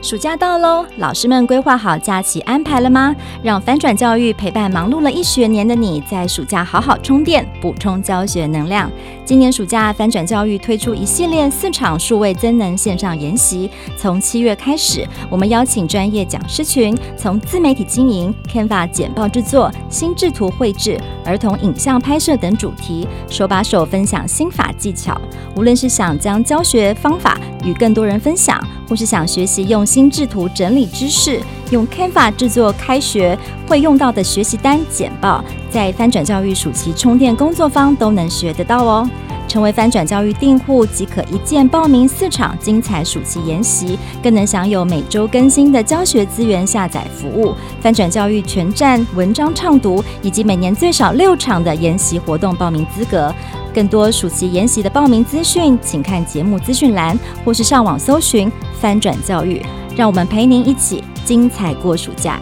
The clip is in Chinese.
暑假到喽，老师们规划好假期安排了吗？让翻转教育陪伴忙碌了一学年的你，在暑假好好充电，补充教学能量。今年暑假，翻转教育推出一系列四场数位增能线上研习。从七月开始，我们邀请专业讲师群，从自媒体经营、Canva 简报制作、心智图绘制、儿童影像拍摄等主题，手把手分享心法技巧。无论是想将教学方法与更多人分享，或是想学习用心智图整理知识，用 Canva 制作开学会用到的学习单简报，在翻转教育暑期充电工作坊都能学得到哦。成为翻转教育订户即可一键报名四场精彩暑期研习，更能享有每周更新的教学资源下载服务、翻转教育全站文章畅读，以及每年最少六场的研习活动报名资格。更多暑期研习的报名资讯，请看节目资讯栏，或是上网搜寻翻转教育。让我们陪您一起精彩过暑假。